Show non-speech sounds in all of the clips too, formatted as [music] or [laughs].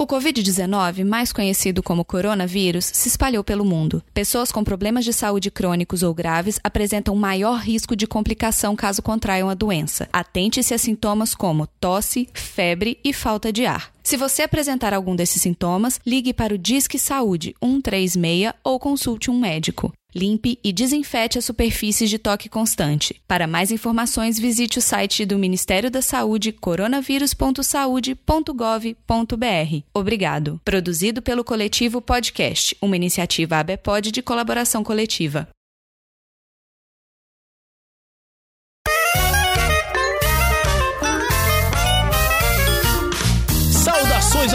O Covid-19, mais conhecido como coronavírus, se espalhou pelo mundo. Pessoas com problemas de saúde crônicos ou graves apresentam maior risco de complicação caso contraiam a doença. Atente-se a sintomas como tosse, febre e falta de ar. Se você apresentar algum desses sintomas, ligue para o Disque Saúde 136 ou consulte um médico. Limpe e desinfete as superfícies de toque constante. Para mais informações, visite o site do Ministério da Saúde coronavírus.saude.gov.br. Obrigado. Produzido pelo coletivo Podcast, uma iniciativa ABPOD de colaboração coletiva.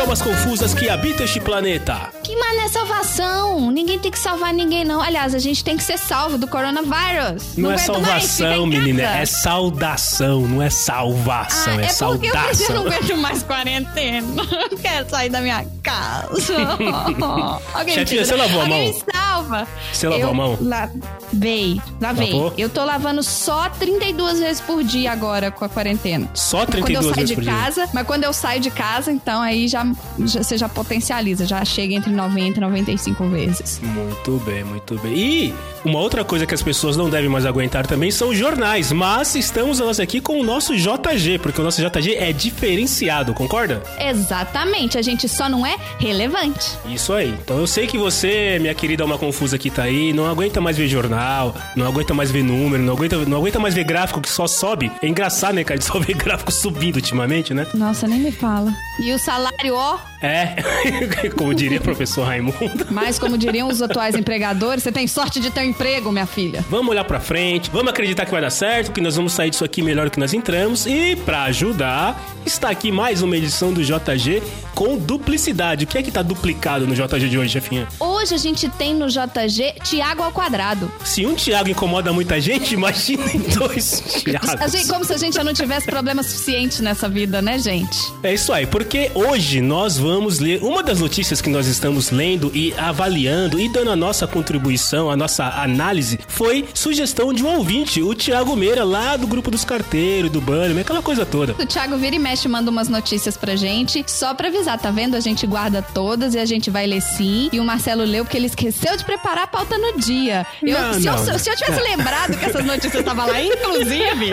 Almas confusas que habitam este planeta. Que mané salvação? Ninguém tem que salvar ninguém, não. Aliás, a gente tem que ser salvo do coronavírus. Não, não é salvação, mais, menina. É saudação, não é salvação. Ah, é, é saudação. Eu [laughs] não aguento mais quarentena. Não quero sair da minha casa. [laughs] alguém Chefinha, você lavou a mão? Me salva. Você lavou eu a mão? Lavei. Lavei. Lavou? Eu tô lavando só 32 vezes por dia agora com a quarentena. Só 32 vezes por dia? Quando eu saio de casa, mas quando eu saio de casa, então aí já, você já potencializa, já chega entre 90 e 95 vezes. Muito bem, muito bem. E uma outra coisa que as pessoas não devem mais aguentar também são os jornais, mas estamos nós aqui com o nosso JG, porque o nosso JG é diferenciado, concorda? Exatamente, a gente só não é relevante. Isso aí. Então eu sei que você, minha querida uma confusa que tá aí, não aguenta mais ver jornal, não aguenta mais ver número, não aguenta, não aguenta mais ver gráfico que só sobe. É engraçado, né, cara? De só [laughs] ver gráfico subindo ultimamente, né? Nossa, nem me fala. E o salário, ó, é, [laughs] como diria o professor Raimundo. Mas como diriam os atuais empregadores, você tem sorte de ter um emprego, minha filha. Vamos olhar pra frente, vamos acreditar que vai dar certo, que nós vamos sair disso aqui melhor do que nós entramos. E para ajudar, está aqui mais uma edição do JG com duplicidade. O que é que tá duplicado no JG de hoje, chefinha? Hoje a gente tem no JG Tiago ao quadrado. Se um Tiago incomoda muita gente, imaginem [laughs] dois Tiagos. Como se a gente já não tivesse problema suficiente nessa vida, né, gente? É isso aí, porque hoje nós vamos ler uma das notícias que nós estamos lendo e avaliando e dando a nossa contribuição, a nossa análise, foi sugestão de um ouvinte, o Thiago Meira, lá do grupo dos carteiros, do Banner, aquela coisa toda. O Thiago vira e mexe, manda umas notícias pra gente, só pra avisar, tá vendo? A gente guarda todas e a gente vai ler sim. E o Marcelo leu porque ele esqueceu de preparar a pauta no dia. Eu, não, se, não. Eu, se eu tivesse lembrado que essas notícias estavam lá, inclusive.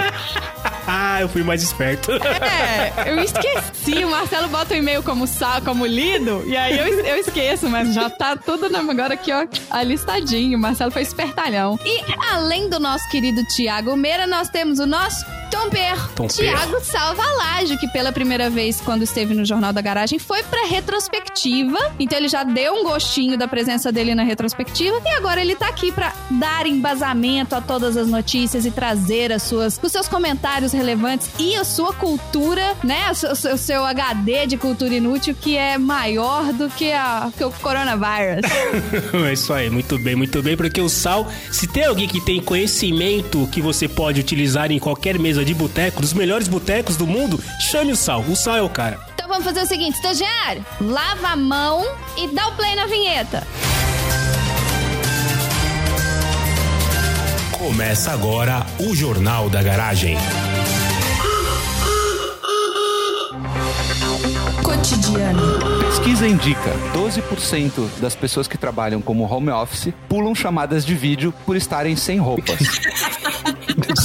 Ah, eu fui mais esperto. [laughs] É, eu esqueci. O Marcelo bota o e-mail como como lido, e aí eu, eu esqueço, mas já tá tudo na, agora aqui, ó, alistadinho. O Marcelo foi espertalhão. E além do nosso querido Tiago Meira, nós temos o nosso Tomper, Tiago Salvalage, que pela primeira vez, quando esteve no Jornal da Garagem, foi pra retrospectiva. Então ele já deu um gostinho da presença dele na retrospectiva. E agora ele tá aqui pra dar embasamento a todas as notícias e trazer as suas, os seus comentários relevantes e a sua cultura, né? O seu, o seu HD de cultura inútil, que é maior do que, a, que o coronavírus. [laughs] é isso aí, muito bem, muito bem. Porque o Sal, se tem alguém que tem conhecimento que você pode utilizar em qualquer mesa de boteco, dos melhores botecos do mundo, chame o Sal. O Sal é o cara. Então vamos fazer o seguinte, estagiário, lava a mão e dá o play na vinheta. Começa agora o Jornal da Garagem. Cotidiano. Pesquisa indica 12% das pessoas que trabalham como home office pulam chamadas de vídeo por estarem sem roupas. [laughs]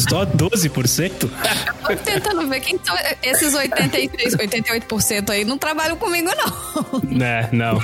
Só 12%? Tô tentando ver quem são esses 83, 88% aí. Não trabalham comigo, não. É, não.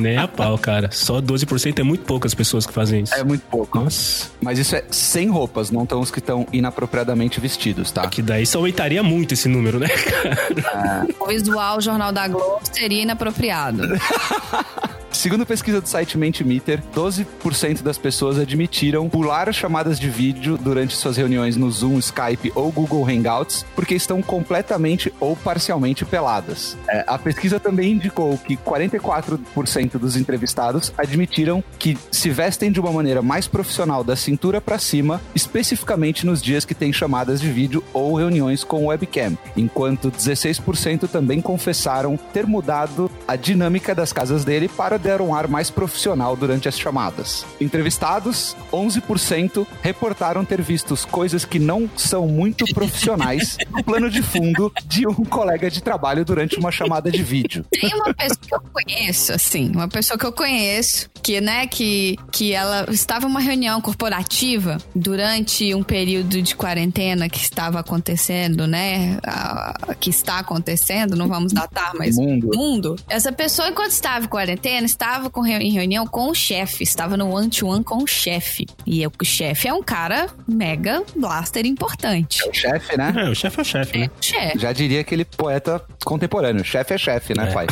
Nem a pau, cara. Só 12% é muito poucas pessoas que fazem isso. É muito pouco. Nossa. Mas isso é sem roupas, não estão os que estão inapropriadamente vestidos, tá? Que daí só aumentaria muito esse número, né, cara? É. O visual Jornal da Globo seria inapropriado. [laughs] Segundo pesquisa do site Mentimeter, 12% das pessoas admitiram pular chamadas de vídeo durante suas reuniões no Zoom, Skype ou Google Hangouts porque estão completamente ou parcialmente peladas. É, a pesquisa também indicou que 44% dos entrevistados admitiram que se vestem de uma maneira mais profissional da cintura para cima, especificamente nos dias que tem chamadas de vídeo ou reuniões com webcam, enquanto 16% também confessaram ter mudado a dinâmica das casas dele para deram um ar mais profissional durante as chamadas. Entrevistados, 11% reportaram ter visto coisas que não são muito profissionais no plano de fundo de um colega de trabalho durante uma chamada de vídeo. Tem uma pessoa que eu conheço, assim, uma pessoa que eu conheço, que, né, que, que ela estava em uma reunião corporativa durante um período de quarentena que estava acontecendo, né, a, que está acontecendo, não vamos datar, mas Mundo. mundo. Essa pessoa, enquanto estava em quarentena, estava com, reu- em reunião com o chefe, estava no one-to-one com o chefe. E o chefe é um cara mega blaster importante. O chefe, né? É, o chefe é o chefe, né? Chefe. Já diria aquele poeta contemporâneo. Chefe é chefe, né, pai?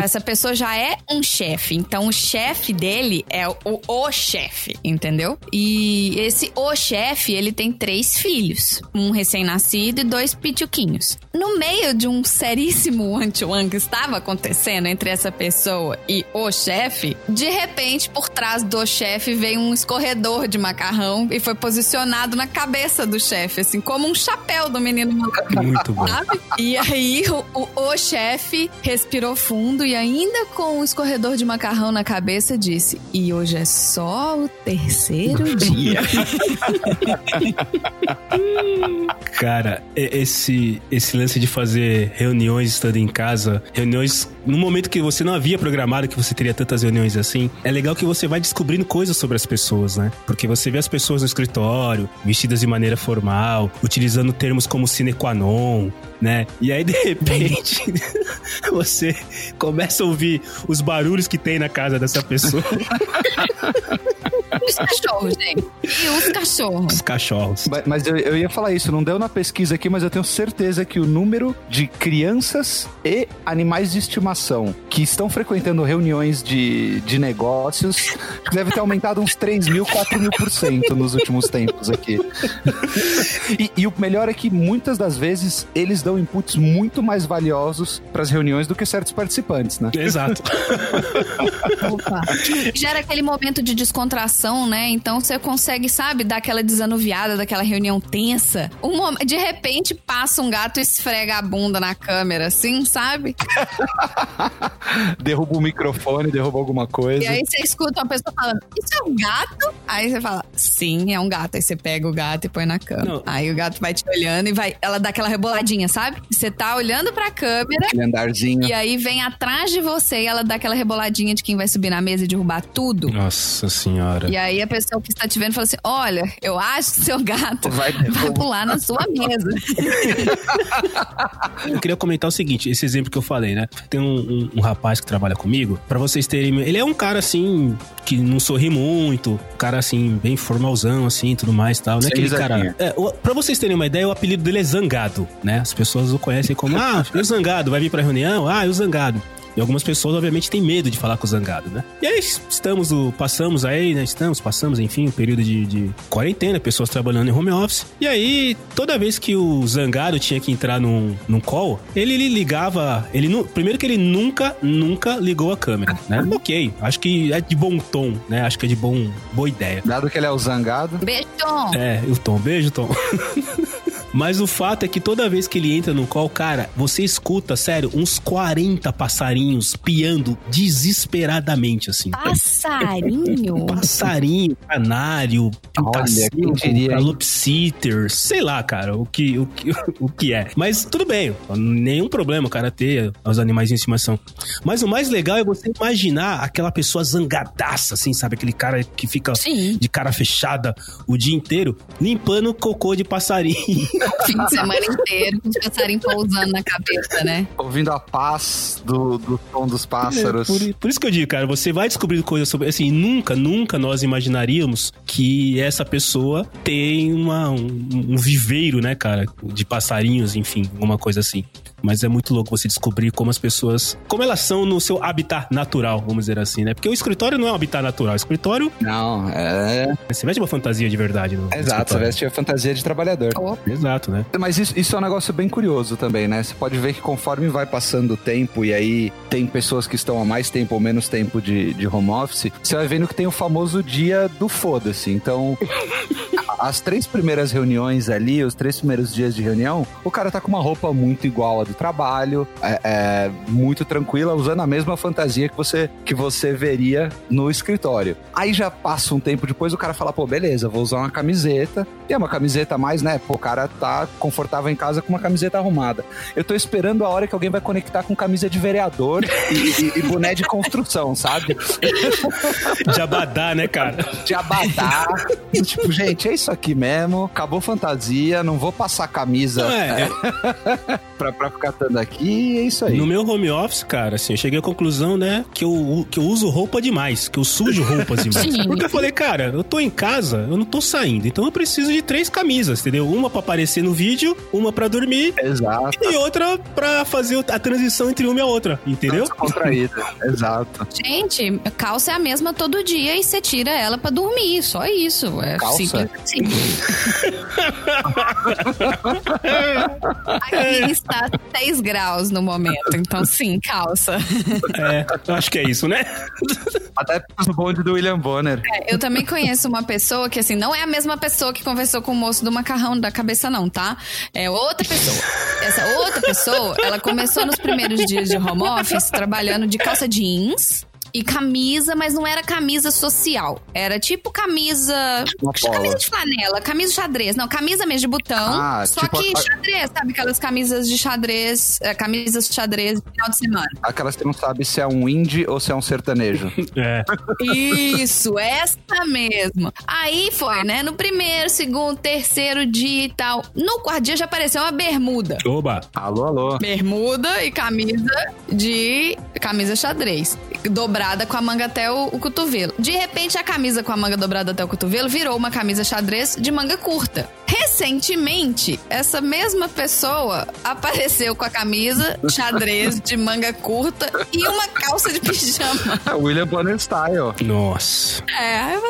Essa pessoa já é um chefe. Então, o chefe dele é o, o chefe, entendeu? E esse o chefe, ele tem três filhos. Um recém-nascido e dois pituquinhos. No meio de um seríssimo one-to-one que estava acontecendo entre essa pessoa e o chefe, de repente, por trás do chefe veio um escorredor de macarrão e foi posicionado na cabeça do chefe, assim, como um chapéu do menino macarrão. Muito bom. Sabe? E aí o, o, o chefe respirou fundo e ainda com o escorredor de macarrão na cabeça disse: "E hoje é só o terceiro dia". Cara, e- esse, esse lance de fazer reuniões estando em casa, reuniões no momento que você não havia programado que você teria tantas reuniões assim, é legal que você vai descobrindo coisas sobre as pessoas, né? Porque você vê as pessoas no escritório, vestidas de maneira formal, utilizando termos como sine qua non, né? E aí, de repente, [laughs] você começa a ouvir os barulhos que tem na casa dessa pessoa, [laughs] os cachorros, gente. E os cachorros. os cachorros. Mas- Mas eu, eu ia falar isso, não deu na pesquisa aqui, mas eu tenho certeza que o número de crianças e animais de estimação que estão frequentando reuniões de, de negócios deve ter aumentado uns 3 mil, 4 mil por cento nos últimos tempos aqui. E, e o melhor é que muitas das vezes eles dão inputs muito mais valiosos para as reuniões do que certos participantes, né? Exato. Opa. Gera aquele momento de descontração, né? Então você consegue, sabe, dar aquela desanuviada daquela reunião tensa. Um de repente passa um gato e esfrega a bunda na câmera, assim, sabe? [laughs] Derruba o microfone, derruba alguma coisa. E aí você escuta uma pessoa falando, isso é um gato? Aí você fala, sim, é um gato. Aí você pega o gato e põe na cama. Não. Aí o gato vai te olhando e vai. Ela dá aquela reboladinha, sabe? Você tá olhando pra câmera. Aquele andarzinho. E aí vem atrás de você e ela dá aquela reboladinha de quem vai subir na mesa e derrubar tudo. Nossa senhora. E aí a pessoa que está te vendo fala assim: olha, eu acho que seu gato Vai vai pular na sua mesa. [laughs] Eu queria comentar o seguinte, esse exemplo que eu falei, né? Tem um, um- um rapaz que trabalha comigo, pra vocês terem... Ele é um cara, assim, que não sorri muito, um cara, assim, bem formalzão, assim, tudo mais e tal. Não é Sem aquele cara... É, pra vocês terem uma ideia, o apelido dele é Zangado, né? As pessoas o conhecem como, ah, o Zangado, vai vir pra reunião? Ah, e o Zangado. E algumas pessoas, obviamente, têm medo de falar com o Zangado, né? E aí, estamos, o, passamos aí, né? Estamos, passamos, enfim, um período de, de quarentena, pessoas trabalhando em home office. E aí, toda vez que o Zangado tinha que entrar num, num call, ele, ele ligava. Ele nu- primeiro que ele nunca, nunca ligou a câmera, né? Ok, acho que é de bom tom, né? Acho que é de bom, boa ideia. Dado que ele é o zangado. Beijo, Tom. É, e o Tom, beijo, Tom. [laughs] Mas o fato é que toda vez que ele entra no call, cara, você escuta, sério, uns 40 passarinhos piando desesperadamente, assim. Passarinho? [laughs] Passarinho, canário, Olha, quem diria, hein? calopsiter, sei lá, cara, o que, o, que, [laughs] o que é. Mas tudo bem, nenhum problema o cara ter os animais em estimação. Mas o mais legal é você imaginar aquela pessoa zangadaça, assim, sabe? Aquele cara que fica Sim. de cara fechada o dia inteiro, limpando cocô de passarinho. [laughs] Fim de semana inteiro, com os passarinhos pousando na cabeça, né? Ouvindo a paz do, do tom dos pássaros. É, por, por isso que eu digo, cara, você vai descobrindo coisas sobre. Assim, nunca, nunca nós imaginaríamos que essa pessoa tem uma, um, um viveiro, né, cara, de passarinhos, enfim, alguma coisa assim. Mas é muito louco você descobrir como as pessoas. Como elas são no seu habitat natural, vamos dizer assim, né? Porque o escritório não é um habitat natural. O escritório, Não, é. você veste uma fantasia de verdade no Exato, você veste a fantasia de trabalhador. Exato, né? Mas isso, isso é um negócio bem curioso também, né? Você pode ver que conforme vai passando o tempo e aí tem pessoas que estão há mais tempo ou menos tempo de, de home office, você vai vendo que tem o famoso dia do foda-se. Então, [laughs] as três primeiras reuniões ali, os três primeiros dias de reunião, o cara tá com uma roupa muito igual à do trabalho, é, é, muito tranquila, usando a mesma fantasia que você, que você veria no escritório. Aí já passa um tempo depois, o cara fala, pô, beleza, vou usar uma camiseta. E é uma camiseta mais, né? Pô, o cara tá confortável em casa com uma camiseta arrumada. Eu tô esperando a hora que alguém vai conectar com camisa de vereador e, e, e boné de construção, sabe? [laughs] De abadá, né, cara? De abadá. tipo, gente, é isso aqui mesmo. Acabou fantasia, não vou passar camisa É, [laughs] pra, pra ficar estando aqui. É isso aí. No meu home office, cara, assim, eu cheguei à conclusão, né, que eu, que eu uso roupa demais, que eu sujo roupas demais. [laughs] Sim. Porque eu falei, cara, eu tô em casa, eu não tô saindo, então eu preciso de três camisas, entendeu? Uma pra aparecer no vídeo, uma pra dormir Exato. e outra pra fazer a transição entre uma e a outra, entendeu? Descontraída. [laughs] Exato. Gente, calça é a mesma todo dia e você tira ela pra dormir. Só isso. É Calça? simples. [laughs] Aqui está 6 graus no momento. Então, sim, calça. É, eu acho que é isso, né? Até o bonde do William Bonner. É, Eu também conheço uma pessoa que, assim, não é a mesma pessoa que conversou com o moço do macarrão da cabeça, não, tá? É outra pessoa. Essa outra pessoa, ela começou nos primeiros dias de home office trabalhando de calça jeans. E camisa, mas não era camisa social. Era tipo camisa. Camisa de flanela, camisa xadrez. Não, camisa mesmo de botão. Ah, só tipo que a- xadrez, sabe? Aquelas camisas de xadrez, é, camisas de xadrez de final de semana. Aquelas que não sabe se é um indie ou se é um sertanejo. [laughs] É. Isso, essa mesmo. Aí foi, né? No primeiro, segundo, terceiro dia e tal. No quarto dia já apareceu uma bermuda. Oba. alô, alô. Bermuda e camisa de. camisa xadrez. Dobrada com a manga até o, o cotovelo. De repente, a camisa com a manga dobrada até o cotovelo virou uma camisa xadrez de manga curta. Recentemente, essa mesma pessoa apareceu com a camisa xadrez de manga curta e uma calça de pijama. É [laughs] William Bonner Style. Nossa. É, aí eu falei,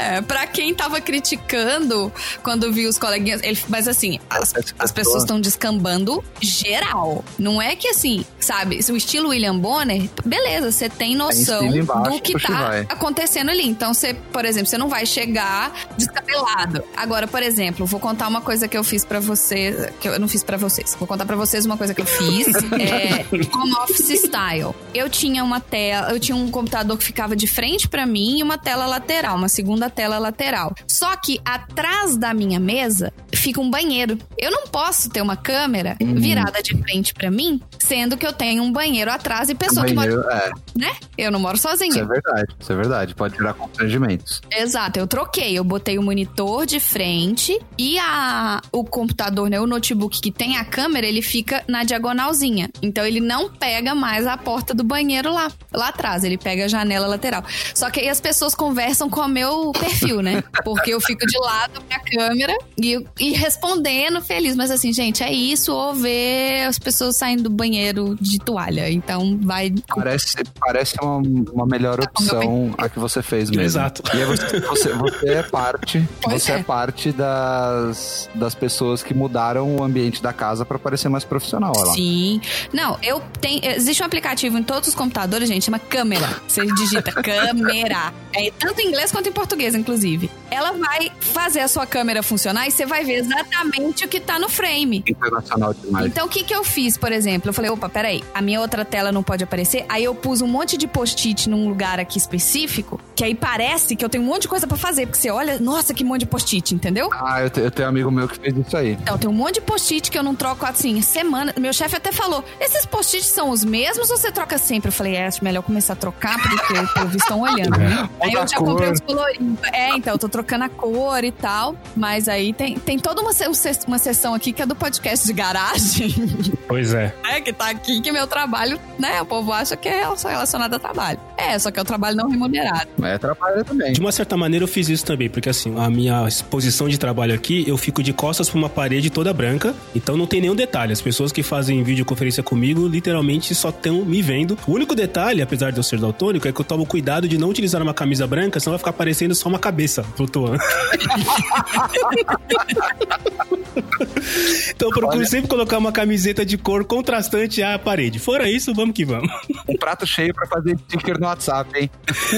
é. Pra quem tava criticando quando viu os coleguinhas. ele- mas assim, as, as pessoas estão descambando geral. Não é que assim, sabe, o estilo William Bonner, beleza, você tem noção estilo embaixo, do que tá vai. acontecendo ali. Então, você, por exemplo, você não vai chegar descabelado. Agora, por exemplo, vou contar uma coisa que eu fiz pra você, que eu não fiz pra vocês. Vou contar pra vocês uma coisa que eu fiz. [laughs] é home office style. Eu tinha uma tela, eu tinha um computador que ficava de frente pra mim e uma tela lateral, uma segunda tela lateral. Só que atrás da minha mesa fica um banheiro. Eu não posso ter uma câmera Uhum. virada de frente pra mim, sendo que eu tenho um banheiro atrás e pessoa que mora, Banheiro, é, né? Eu não moro sozinha. isso é verdade. Isso é verdade. Pode gerar constrangimentos. Exato, eu troquei. Eu botei o monitor de frente e a, o computador, né? O notebook que tem a câmera, ele fica na diagonalzinha. Então ele não pega mais a porta do banheiro lá, lá atrás. Ele pega a janela lateral. Só que aí as pessoas conversam com o meu perfil, né? Porque eu fico de lado minha câmera e, e respondendo feliz. Mas assim, gente, é isso ou ver as pessoas saindo do banheiro de toalha. Então vai. Parece, parece uma, uma melhor Tá opção a que você fez mesmo. Exato. E aí você, você, você é parte. Pois você é. é. parte das, das pessoas que mudaram o ambiente da casa pra parecer mais profissional. Olha lá. Sim. Não, eu tenho. Existe um aplicativo em todos os computadores, gente, chama câmera. Você digita [laughs] câmera. É tanto em inglês quanto em português, inclusive. Ela vai fazer a sua câmera funcionar e você vai ver exatamente o que tá no frame. Internacional demais. Então, o que que eu fiz, por exemplo? Eu falei, opa, peraí, a minha outra tela não pode aparecer. Aí eu pus um monte de post-it num lugar aqui específico, que aí parece que eu tenho um monte de coisa pra fazer. Porque você olha, nossa, que monte de post-it, entendeu? Ah, eu, te- eu tenho um amigo meu que fez isso aí. Então, tem um monte de post-it que eu não troco assim, semana. Meu chefe até falou: esses post-its são os mesmos ou você troca sempre? Eu falei: é, acho melhor começar a trocar, porque pelo visto estão olhando. né? [laughs] Aí eu já comprei os coloridos. É, então, eu tô trocando a cor e tal. Mas aí tem, tem toda uma, uma sessão aqui que é do podcast de garagem, Pois é. né? Que tá aqui, que meu trabalho, né? O povo acha que é só relacionado a trabalho. É, só que é o trabalho não remunerado. É trabalho também. De uma certa maneira eu fiz isso também, porque assim, a minha exposição de trabalho aqui, eu fico de costas pra uma parede toda branca, então não tem nenhum detalhe. As pessoas que fazem videoconferência comigo, literalmente só estão me vendo. O único detalhe, apesar de eu ser daltônico, é que eu tomo cuidado de não utilizar uma camisa branca, senão vai ficar parecendo só uma cabeça flutuando. [laughs] então eu procuro sempre colocar uma camiseta de cor contrastante à parede. Fora isso, vamos que vamos. Um prato cheio pra fazer sticker no WhatsApp, hein?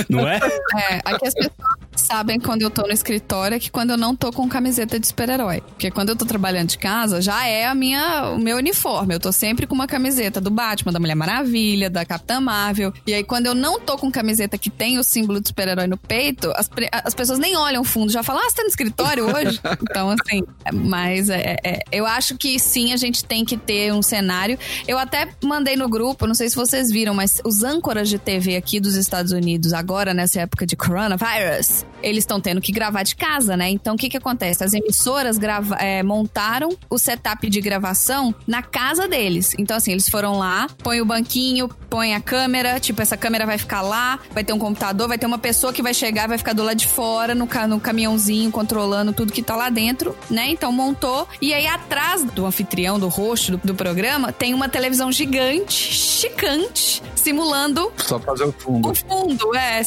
Não é? É, aqui as pessoas sabem quando eu tô no escritório é que quando eu não tô com camiseta de super-herói. Porque quando eu tô trabalhando de casa, já é a minha, o meu uniforme. Eu tô sempre com uma camiseta do Batman, da Mulher Maravilha, da Capitã Marvel. E aí, quando eu não tô com camiseta que tem o símbolo de super-herói no peito, as, as pessoas nem olham fundo, já falam, ah, você tá no escritório hoje? [laughs] então, assim, mas é, é, eu acho que sim, a gente tem que ter um cenário. Eu até mandei no grupo, não sei se vocês viram, mas os âncoras de TV aqui dos Estados Unidos, agora nessa época de coronavirus, eles estão tendo que gravar de casa, né? Então o que que acontece? As emissoras grava é, montaram o setup de gravação na casa deles. Então assim, eles foram lá, põe o banquinho, põe a câmera, tipo essa câmera vai ficar lá, vai ter um computador, vai ter uma pessoa que vai chegar, vai ficar do lado de fora no, no caminhãozinho controlando tudo que tá lá dentro, né? Então montou e aí atrás do anfitrião, do rosto do, do programa, tem uma televisão gigante, chicante, simulando só fazer o fundo. O fundo, é,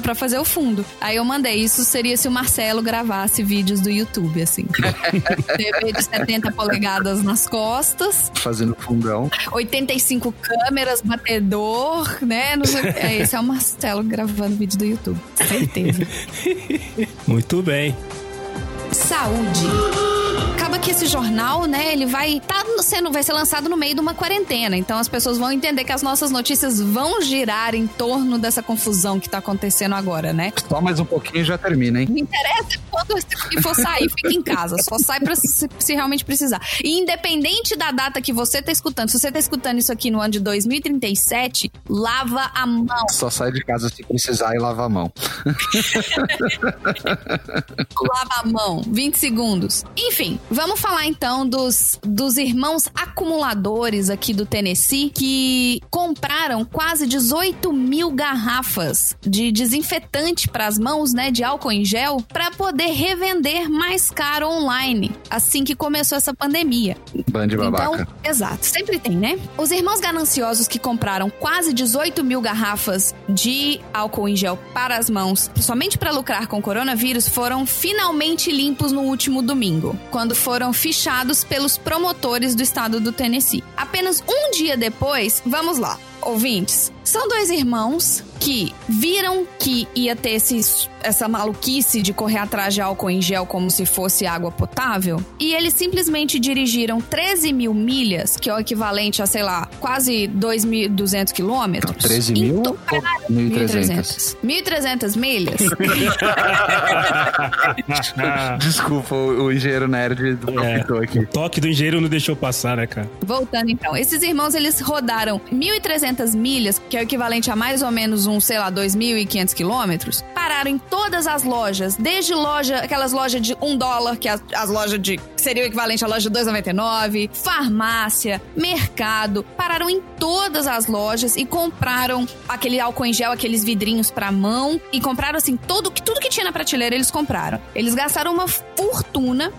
para fazer o fundo. Aí eu mandei isso seria se o Marcelo gravasse vídeos do YouTube, assim. [laughs] TV de 70 polegadas nas costas. Fazendo fundão. 85 câmeras, batedor, né? [laughs] É, esse é o Marcelo gravando vídeo do YouTube. Certeza. [laughs] Muito bem. Saúde acaba que esse jornal, né, ele vai tá sendo vai ser lançado no meio de uma quarentena. Então as pessoas vão entender que as nossas notícias vão girar em torno dessa confusão que tá acontecendo agora, né? Só mais um pouquinho e já termina, hein? Me interessa quando você for sair, fique em casa. Só sai para se, se, realmente precisar. E independente da data que você tá escutando, se você tá escutando isso aqui no ano de 2037, lava a mão. Só sai de casa se precisar e lava a mão. [laughs] lava a mão, 20 segundos. Enfim, Vamos falar então dos, dos irmãos acumuladores aqui do Tennessee que compraram quase 18 mil garrafas de desinfetante para as mãos, né, de álcool em gel, para poder revender mais caro online assim que começou essa pandemia. Band babaca. Então, exato, sempre tem, né? Os irmãos gananciosos que compraram quase 18 mil garrafas de álcool em gel para as mãos, somente para lucrar com o coronavírus, foram finalmente limpos no último domingo, quando foram fichados pelos promotores do estado do Tennessee. Apenas um dia depois, vamos lá, ouvintes, são dois irmãos que viram que ia ter esse, essa maluquice de correr atrás de álcool em gel como se fosse água potável. E eles simplesmente dirigiram 13 mil milhas, que é o equivalente a, sei lá, quase 2.200 quilômetros. 13 mil ou 1.300? 1.300 milhas. [laughs] Desculpa, o, engenheiro nerd é, aqui. O toque do engenheiro não deixou passar, né, cara? Voltando então. Esses irmãos, eles rodaram 1.300 milhas, que é o equivalente a mais ou menos uns, sei lá, 2.500 quilômetros, pararam em todas as lojas, desde loja, aquelas lojas de um dólar, que é as, as lojas de. que seria o equivalente à loja de 2,99, farmácia, mercado, pararam em todas as lojas e compraram aquele álcool em gel, aqueles vidrinhos pra mão, e compraram assim, todo, tudo que tinha na prateleira eles compraram. Eles gastaram uma fortuna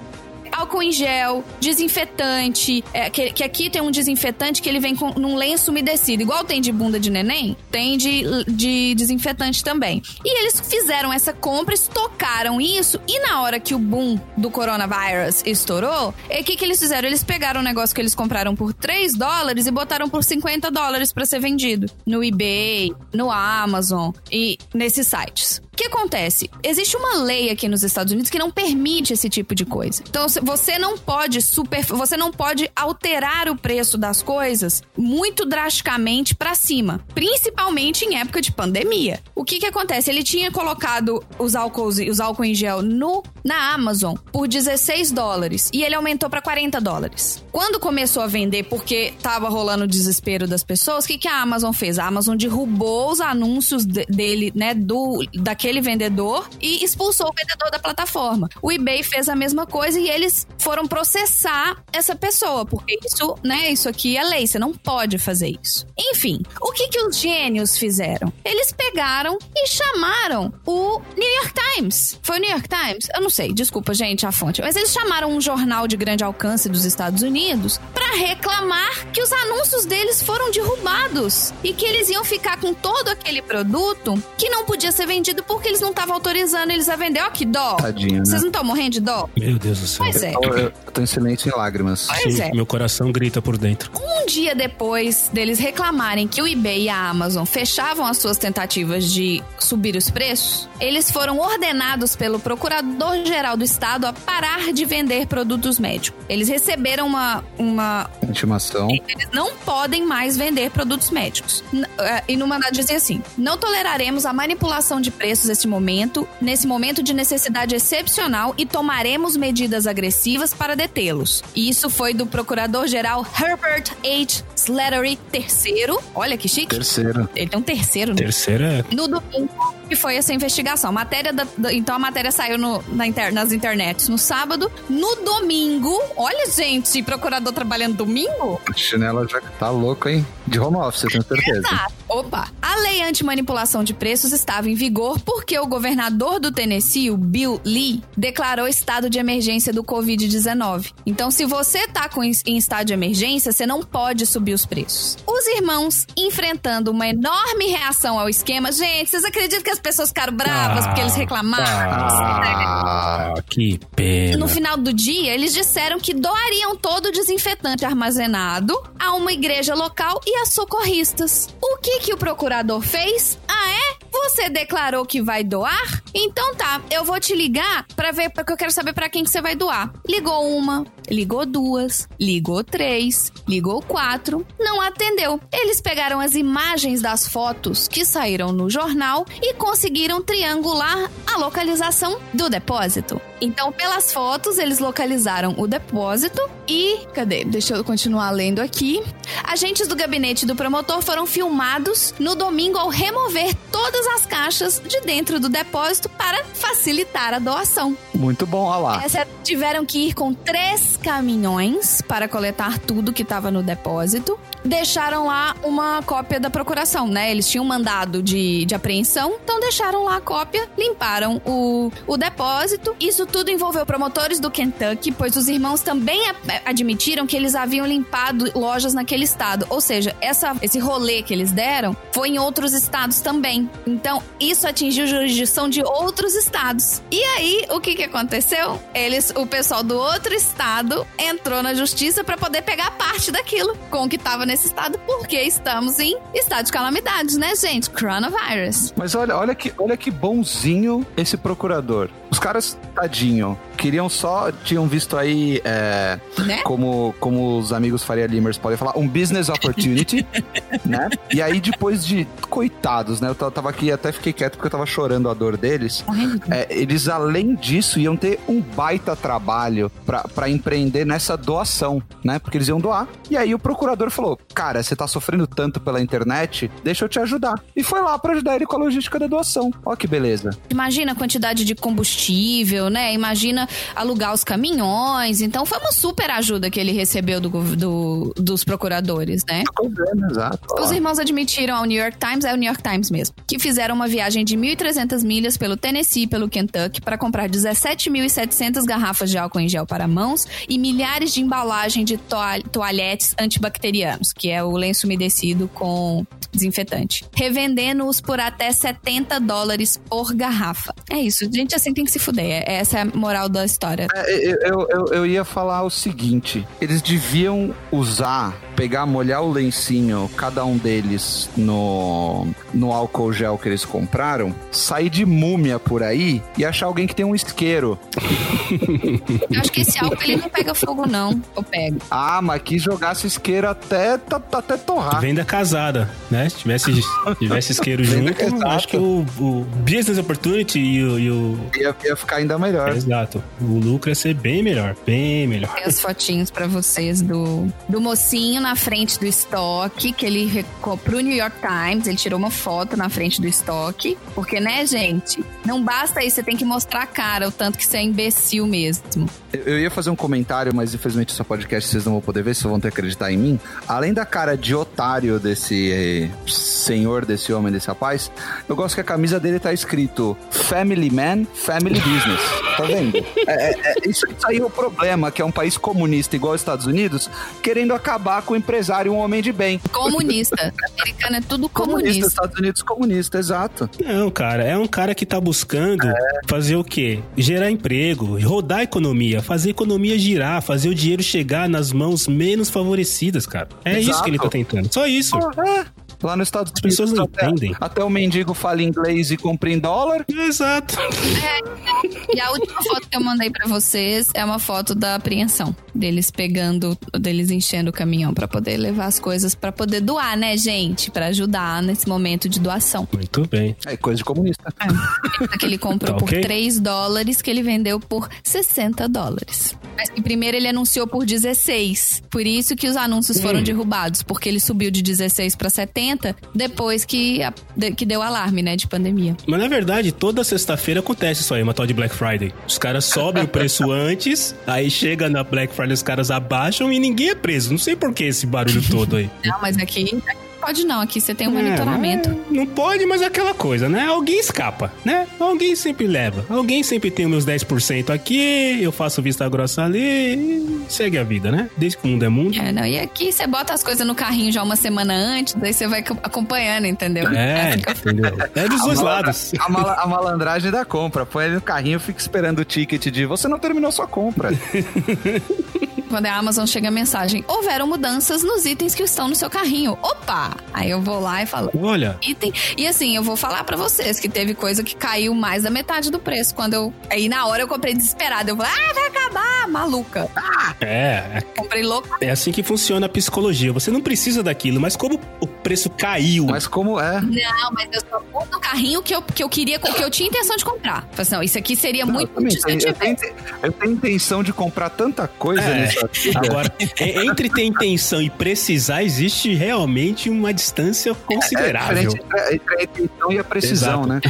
álcool em gel, desinfetante, é, que, que, aqui tem um desinfetante que ele vem com, num lenço umedecido, igual tem de bunda de neném, tem de, de desinfetante também. E eles fizeram essa compra, estocaram isso, e na hora que o boom do coronavírus estourou, o que, que eles fizeram? Eles pegaram um negócio que eles compraram por 3 dólares e botaram por 50 dólares para ser vendido no eBay, no Amazon e nesses sites. Que acontece? Existe uma lei aqui nos Estados Unidos que não permite esse tipo de coisa. Então você não pode super, você não pode alterar o preço das coisas muito drasticamente para cima, principalmente em época de pandemia. O que que acontece? Ele tinha colocado os álcools, os álcool em gel no na Amazon por 16 dólares e ele aumentou para 40 dólares. Quando começou a vender porque tava rolando o desespero das pessoas, o que que a Amazon fez? A Amazon derrubou os anúncios de, dele, né, do daquele aquele vendedor e expulsou o vendedor da plataforma. O eBay fez a mesma coisa e eles foram processar essa pessoa, porque isso, né, isso aqui é lei, você não pode fazer isso. Enfim, o que que os gênios fizeram? Eles pegaram e chamaram o New York Times. Foi o New York Times? Eu não sei, desculpa, gente, a fonte. Mas eles chamaram um jornal de grande alcance dos Estados Unidos para reclamar que os anúncios deles foram derrubados e que eles iam ficar com todo aquele produto que não podia ser vendido por porque eles não estavam autorizando eles a vender. Ó, que dó. Tadinho, né? Vocês não estão morrendo de dó? Meu Deus do céu. Pois é. Eu, eu tô em silêncio e lágrimas. Pois Sim, é. meu coração grita por dentro. Um dia depois deles reclamarem que o eBay e a Amazon fechavam as suas tentativas de subir os preços, eles foram ordenados pelo Procurador-Geral do Estado a parar de vender produtos médicos. Eles receberam uma, uma Intimação. eles não podem mais vender produtos médicos. Eh, E no mandado dizia assim: não toleraremos a manipulação de preços nesse momento, nesse momento de necessidade excepcional e tomaremos medidas agressivas para detê-los. E isso foi do Procurador-Geral Herbert H. Slattery III. Olha que chique. Terceiro. Ele tem um terceiro, né? Terceira é. No domingo que foi essa investigação. Matéria da- da- então a matéria saiu no- na inter- nas internets no sábado. No domingo, olha gente, procurador trabalhando domingo? A chinela já tá louco, hein? De home office, eu tenho certeza. Exato. Opa! A lei anti-manipulação de preços estava em vigor porque o governador do Tennessee, o Bill Lee, declarou estado de emergência do Covid-19. Então, se você tá com, em estado de emergência, você não pode subir os preços. Os irmãos enfrentando uma enorme reação ao esquema. Gente, vocês acreditam que as pessoas ficaram bravas porque eles reclamaram? Ah, Que pena. No final do dia, eles disseram que doariam todo o desinfetante armazenado a uma igreja local e a socorristas. O que que o procurador fez? Ah, é? Você declarou que vai doar? Então tá, eu vou te ligar pra ver, porque eu quero saber pra quem que você vai doar. Ligou uma, ligou duas, ligou três, ligou quatro, não atendeu. Eles pegaram as imagens das fotos que saíram no jornal e conseguiram triangular a localização do depósito. Então, pelas fotos, eles localizaram o depósito e. Cadê? Deixa eu continuar lendo aqui. Agentes do gabinete do promotor foram filmados no domingo ao remover todas as caixas de dentro do depósito para facilitar a doação. muito bom, olha lá. Essa tiveram que ir com três caminhões para coletar tudo que estava no depósito. Deixaram lá uma cópia da procuração, né? Eles tinham mandado de, de apreensão, então deixaram lá a cópia, limparam o, o depósito. Isso tudo envolveu promotores do Kentucky, pois os irmãos também a- admitiram que eles haviam limpado lojas naquele estado. Ou seja, essa, esse rolê que eles deram foi em outros estados também. Então, isso atingiu jurisdição de outros estados. E aí, o que que aconteceu? Eles, o pessoal do outro estado entrou na justiça para poder pegar parte daquilo com o que tava nesse estado, porque estamos em estado de calamidades, né, gente? Coronavirus. Mas olha, olha que, olha que bonzinho esse procurador. Os caras, tadinho, queriam só, tinham visto aí, é, Né? como, como os amigos Faria Limers podem falar, um business opportunity, [laughs] né? E aí depois de, coitados, né? Eu ta- tava aqui, até fiquei quieto porque eu tava chorando a dor deles. É, eles, além disso, iam ter um baita trabalho pra empreender nessa doação, né? Porque eles iam doar. E aí o procurador falou: Cara, você tá sofrendo tanto pela internet, deixa eu te ajudar. E foi lá pra ajudar ele com a logística da doação. Ó, que beleza. Imagina a quantidade de combustível, né? Imagina alugar os caminhões. Então foi uma super ajuda que ele recebeu do, do- dos procuradores, né? Vendo, exato. Os irmãos admitiram ao New York Times, é o New York Times mesmo, que fizeram uma viagem de 1.300 milhas pelo Tennessee e pelo Kentucky para comprar 17.700 garrafas de álcool em gel para mãos e milhares de embalagem de toal- toalhetes antibacterianos, que é o lenço umedecido com desinfetante, revendendo-os por até 70 dólares por garrafa. É isso, gente assim tem que se fuder. É- Essa é a moral da história. É, eu, eu, eu- eu ia falar o seguinte: eles deviam usar, pegar, molhar o lencinho, cada um deles no, no álcool gel que eles compraram, sair de múmia por aí e achar alguém que tem um isqueiro. Eu acho que esse álcool ele não pega fogo, não. Ou pega. Ah, mas que jogasse isqueiro até, tá- tá- até torrar. Venda casada, né? Se tivesse, tivesse isqueiro [laughs] junto, acho que o, o business opportunity e o, e o- Ia, ia ficar ainda melhor. Exato. O lucro ia ser bem melhor. Bem melhor. Tem as fotinhos pra vocês do, do mocinho na frente do estoque, que ele recou pro New York Times, ele tirou uma foto na frente do estoque. Porque, né, gente? Não basta isso, você tem que mostrar a cara, o tanto que você é imbecil mesmo. Eu ia fazer um comentário, mas infelizmente esse podcast vocês não vão poder ver, vocês vão ter que acreditar em mim. Além da cara de otário desse eh, senhor, desse homem, desse rapaz, eu gosto que a camisa dele tá escrito Family Man, Family Business. tá vendo? [laughs] É, é, é, isso, aí é o problema, que é um país comunista igual os Estados Unidos, querendo acabar com o empresário, um homem de bem. Comunista. Americano é tudo comunista. comunista. Estados Unidos comunista, exato. Não, cara, é um cara que tá buscando é. fazer o quê? Gerar emprego, rodar a economia, fazer a economia girar, fazer o dinheiro chegar nas mãos menos favorecidas, cara. É exato. isso que ele tá tentando. Só isso. Ah, é. Lá nos Estados As Unidos. As pessoas não até, entendem. Até o mendigo fala inglês e compra em dólar. Exato. É, e a última foto que eu mandei para vocês é uma foto da apreensão. Deles pegando, deles enchendo o caminhão para poder levar as coisas, para poder doar, né, gente? para ajudar nesse momento de doação. Muito bem. É coisa de comunista. É. Que ele comprou tá, por okay. 3 dólares, que ele vendeu por 60 dólares. Mas que primeiro ele anunciou por 16. Por isso que os anúncios hum. foram derrubados, porque ele subiu de 16 para 70 depois que, a, de, que deu alarme, né, de pandemia. Mas na verdade, toda sexta-feira acontece isso aí, uma tal de Black Friday. Os caras sobem o preço [laughs] antes, aí chega na Black Friday, os caras abaixam e ninguém é preso. Não sei por que esse barulho [laughs] todo aí. Não, mas aqui, aqui pode não, aqui você tem um é, monitoramento. Não pode, mas é aquela coisa, né? Alguém escapa, né? Alguém sempre leva. Alguém sempre tem os meus 10% aqui, eu faço vista grossa ali, segue a vida, né? Desde que o mundo é mundo. É, não, e aqui você bota as coisas no carrinho já uma semana antes, daí você vai acompanhando, entendeu? É, [laughs] entendeu? É dos dois lados. A, mal, a, malandragem da compra. Põe ele no carrinho, fica esperando o ticket de você não terminou sua compra. [laughs] Quando a Amazon chega a mensagem, houveram mudanças nos itens que estão no seu carrinho. Opa! Aí eu vou lá e falo, olha. Item. E assim, eu vou falar para vocês que teve coisa que caiu mais da metade do preço. Quando eu. Aí na hora eu comprei desesperada. Eu falei, ah, vai acabar, maluca. Ah! É. Comprei louco. É assim que funciona a psicologia. Você não precisa daquilo, mas como o preço caiu. Mas como é? Não, mas eu só pus no carrinho que eu, que eu queria, que eu tinha intenção de comprar. Falei assim, não, isso aqui seria não, muito eu, também, eu, tenho, eu tenho intenção de comprar tanta coisa é. nessa Agora, entre ter intenção e precisar, existe realmente uma distância considerável. É, entre a intenção e a precisão, Exato. né?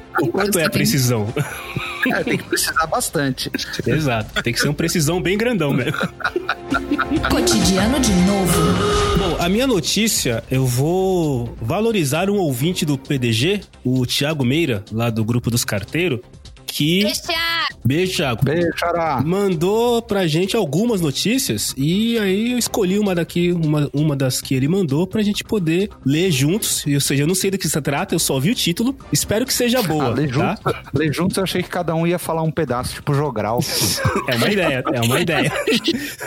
[laughs] o quanto é a precisão? É, tem que precisar bastante. Exato. Tem que ser um precisão bem grandão mesmo. Cotidiano de novo. Bom, a minha notícia, eu vou valorizar um ouvinte do PDG, o Thiago Meira, lá do grupo dos carteiros, que. Beijo, Thiago. Beijo, Xará. Mandou pra gente algumas notícias e aí eu escolhi uma daqui, uma, uma das que ele mandou pra gente poder ler juntos. Ou seja, eu não sei do que se trata, eu só vi o título. Espero que seja boa. Ah, ler, tá? juntos, ler juntos eu achei que cada um ia falar um pedaço, tipo jogral. é uma ideia, é uma ideia.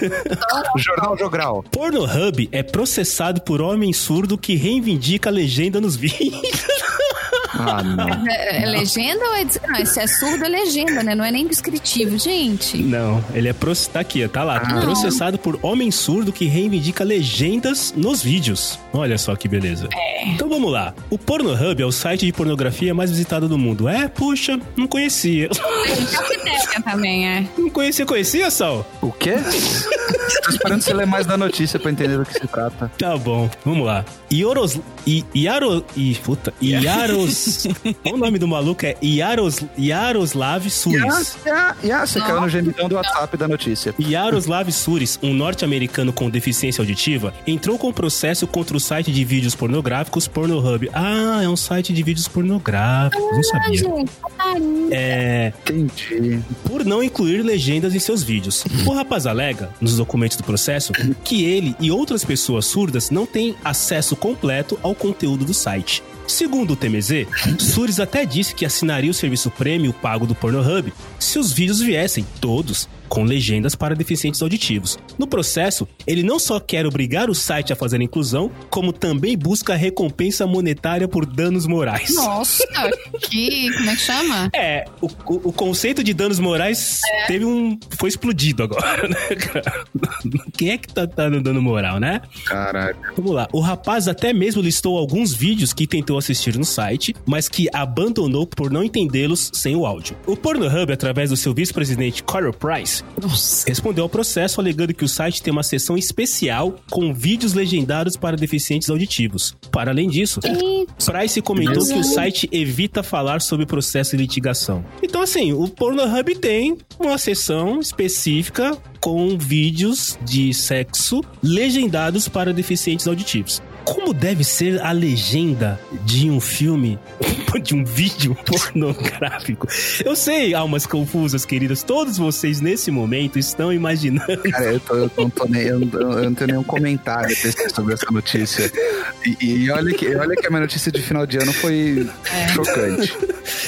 [laughs] Jornal Jogral. Pornohub é processado por homem surdo que reivindica a legenda nos vídeos. Ah, não. [laughs] É, é legenda ou é. Não, se é surdo é legenda, né? Não é nem descritivo, gente. Não, ele é. Pro... Tá aqui, tá lá. Ah. Processado por homem surdo que reivindica legendas nos vídeos. Olha só que beleza. É. Então vamos lá. O Pornohub é o site de pornografia mais visitado do mundo. É, puxa, não conhecia. É também, é. Não conhecia, conhecia, Sal? O quê? [laughs] Tô esperando você ler mais da notícia pra entender do que se trata. Tá bom, vamos lá. Ioros... I, Iaro... I, puta. Iaros... [laughs] o nome do maluco é Iaros, Yaroslav Suris. Ya, você caiu no gemidão do WhatsApp da notícia. Yaroslav Suris, um norte-americano com deficiência auditiva, entrou com processo contra o site de vídeos pornográficos Pornohub. Ah, é um site de vídeos pornográficos. não sabia. É... Entendi. Por não incluir legendas em seus vídeos. O rapaz alega, nos documentos do processo, que ele e outras pessoas surdas não têm acesso completo ao conteúdo do site. Segundo o TMZ, Sures até disse que assinaria o serviço prêmio pago do Pornhub se os vídeos viessem, todos, com legendas para deficientes auditivos. No processo, ele não só quer obrigar o site a fazer a inclusão, como também busca recompensa monetária por danos morais. Nossa, que. Como é que chama? É, o, o, o conceito de danos morais é. teve um. foi explodido agora, né, cara? [laughs] Quem é que tá, tá no dano moral, né? Caralho. Vamos lá. O rapaz até mesmo listou alguns vídeos que tentou assistir no site, mas que abandonou por não entendê-los sem o áudio. O Pornhub, através do seu vice-presidente Carol Price, respondeu ao processo alegando que o site tem uma seção especial com vídeos legendados para deficientes auditivos. Para além disso, Price comentou que o site evita falar sobre o processo de litigação. Então, assim, o Pornhub tem uma seção específica com vídeos de sexo legendados para deficientes auditivos. Como deve ser a legenda de um filme, [laughs] de um vídeo pornográfico? Eu sei, almas confusas, queridas, todos vocês nesse momento estão imaginando. Cara, eu, tô, eu não tô nem, eu, não- eu não tenho nenhum comentário sobre essa notícia. E, e olha, que, olha que a minha notícia de final de ano foi chocante.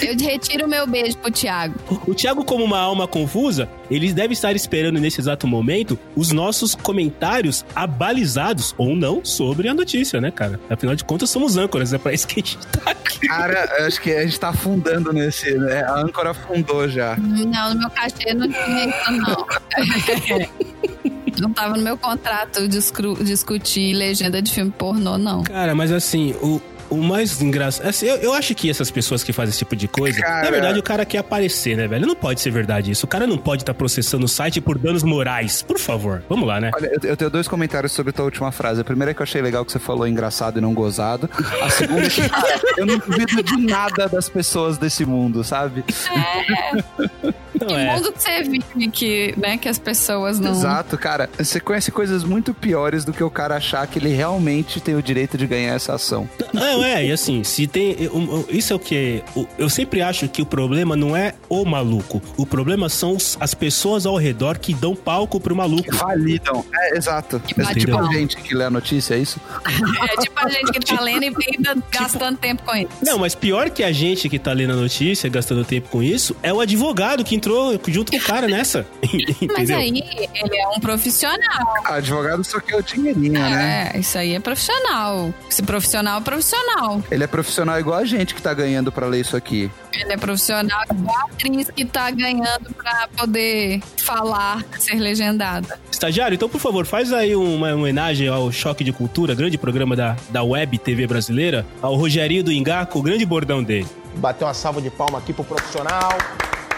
Eu retiro o meu beijo pro Thiago. O Thiago, como uma alma confusa, ele deve estar esperando nesse exato momento os nossos comentários abalizados ou não sobre a notícia, né, cara? Afinal de contas, somos âncoras, é pra isso que a gente tá aqui. Cara, eu acho que a gente tá afundando nesse. Né? A âncora afundou já. Não, no meu cachê não tinha isso, não. Não tava no meu contrato discutir legenda de filme pornô, não. Cara, mas assim, o. O mais engraçado. Assim, eu, eu acho que essas pessoas que fazem esse tipo de coisa. Cara- Na verdade, o cara quer aparecer, né, velho? Não pode ser verdade isso. O cara não pode estar processando o site por danos morais. Por favor. Vamos lá, né? Olha, eu, eu tenho dois comentários sobre a tua última frase. A primeira é que eu achei legal que você falou engraçado e não gozado. A segunda é que, [laughs] cara, eu não duvido de nada das pessoas desse mundo, sabe? Não Que é. mundo que você vive que, né, que as pessoas não... Exato, cara. Você conhece coisas muito piores do que o cara achar que ele realmente tem o direito de ganhar essa ação. Não, é, e assim, se tem. eu- eu- Isso é o que. eu- Eu sempre acho que o problema não é o maluco. O problema são os- as pessoas ao redor que dão palco pro maluco. Validam. É, exato. É tipo a gente que lê a notícia, é isso? É tipo a gente que tá lendo e ainda gastando tempo com isso. Não, mas pior que a gente que tá lendo a notícia, gastando tempo com isso, é o advogado que entrou junto com o cara nessa. [laughs] Mas aí, ele é um profissional. Advogado só quer o dinheirinho, né? É, isso aí é profissional. Se profissional é profissional. Ele é profissional igual a gente que tá ganhando pra ler isso aqui. Ele é profissional igual a atriz que tá ganhando pra poder falar, ser legendada. Estagiário, então, por favor, faz aí uma homenagem ao Choque de Cultura, grande programa da, da Web TV brasileira, ao Rogerinho do Ingá, com o grande bordão dele. Bater uma salva de palma aqui pro profissional.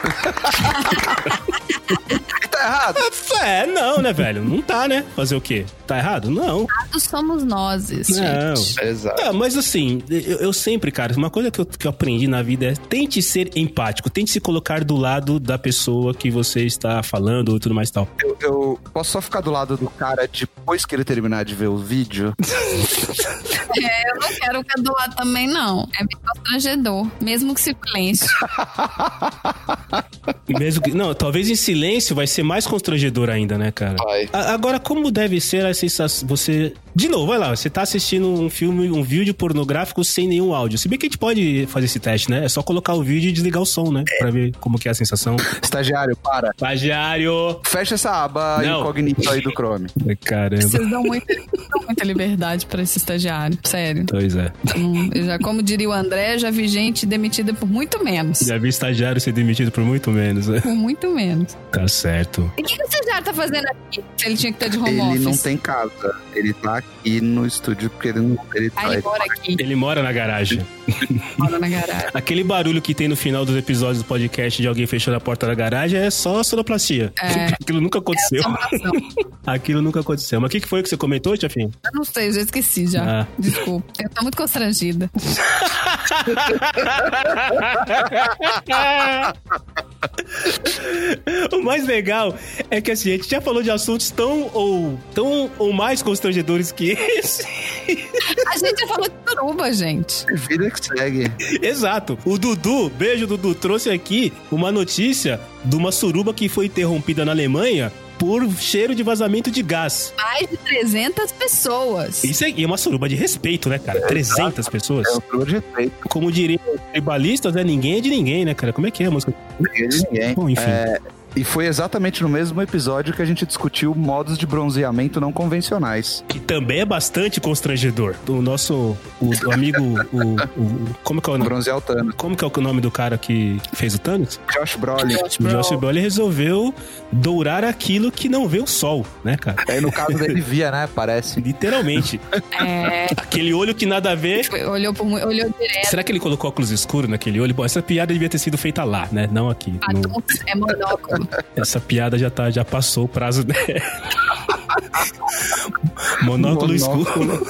[laughs] Tá errado. É, não, né, velho? Não tá, né? Fazer o quê? Tá errado? Não. Todos somos nós, Não. gente. Exato. Ah, mas assim, eu, eu sempre, cara, uma coisa que eu, que eu aprendi na vida é tente ser empático, tente se colocar do lado da pessoa que você está falando ou tudo mais e tal. Eu, eu posso só ficar do lado do cara depois que ele terminar de ver o vídeo? [laughs] É, eu não quero ficar do lado também, não. É meio constrangedor, mesmo que silêncio. Mesmo que, não, talvez em silêncio vai ser mais constrangedor ainda, né, cara? Vai. A- Agora, como deve ser a sensação. Você. De novo, vai lá, você tá assistindo um filme, um vídeo pornográfico sem nenhum áudio. Se bem que a gente pode fazer esse teste, né? É só colocar o vídeo e desligar o som, né? Pra ver como que é a sensação. Estagiário, para. Estagiário! Fecha essa aba Não. incognito aí do Chrome. Caramba. Vocês dão muita, dão muita liberdade pra esse estagiário, sério. Pois é. Hum, já, como diria o André, já vi gente demitida por muito menos. Já vi estagiário ser demitido por muito menos, né? Por muito menos. Tá certo. E o que, que o estagiário tá fazendo aqui? Se ele tinha que estar de home Ele office. não tem casa. Ele tá aqui no estúdio porque ele não. Ele tá, ele mora aqui, Ele mora na garagem. [laughs] mora na garagem. Aquele barulho que tem no final dos episódios do podcast de alguém fechando a porta da garagem é só sonoplastia. É. [laughs] Aquilo nunca aconteceu. Assombração. [laughs] Aquilo nunca aconteceu. Mas o que, que foi que você comentou, chefinho? Eu não sei, eu já esqueci já. Ah. Desculpa. Eu tô muito constrangida. [laughs] o mais legal é que assim, a gente já falou de assuntos tão ou, tão ou mais constrangedores que esse. A gente já falou de suruba, gente. Vida que segue. Exato. O Dudu, beijo Dudu, trouxe aqui uma notícia de uma suruba que foi interrompida na Alemanha por cheiro de vazamento de gás. Mais de 300 pessoas. Isso aí é uma suruba de respeito, né, cara? 300 pessoas. É um truque de respeito. Como diriam os tribalistas, né? Ninguém é de ninguém, né, cara? Como é que é a música? Ninguém de ninguém. Bom, enfim. É, e foi exatamente no mesmo episódio que a gente discutiu modos de bronzeamento não convencionais. Que também é bastante constrangedor. O nosso o, o amigo, o, o- como que é o nome? Bronzear o Thanos. Como que é o nome do cara que fez o Thanos? Josh Brolin. Josh O Josh Brolin. Resolveu dourar aquilo que não vê o sol, né, cara? Aí no caso dele [laughs] via, né? Parece. Literalmente. É, Aquele olho que nada a ver. olhou, por, olhou direto. Será que ele colocou óculos escuros naquele olho? Bom, essa piada devia ter sido feita lá, né? Não aqui. no- Batom, é monóculo. Essa piada já, tá, já passou o prazo dela. Monóculo, [laughs] Monóculo. escuro.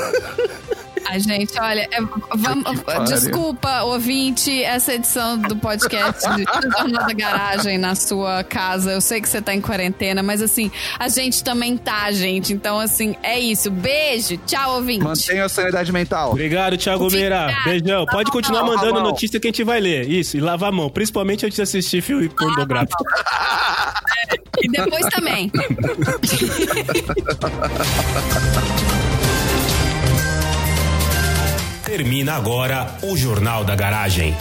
A Ai, gente, olha, é, vamos, desculpa, ouvinte, essa edição do podcast de [laughs] Jornal da Garagem na sua casa. Eu sei que você tá em quarentena, mas assim, a gente também tá, gente. Então, assim, é isso. Beijo. Tchau, ouvinte. Mantenha a sanidade mental. Obrigado, Thiago Meira. Beijão. Lava Pode continuar mão. mandando notícia que a gente vai ler. Isso, e lavar a mão. Principalmente antes de assistir filme pornográfico. E depois também. [laughs] Termina agora o Jornal da Garagem.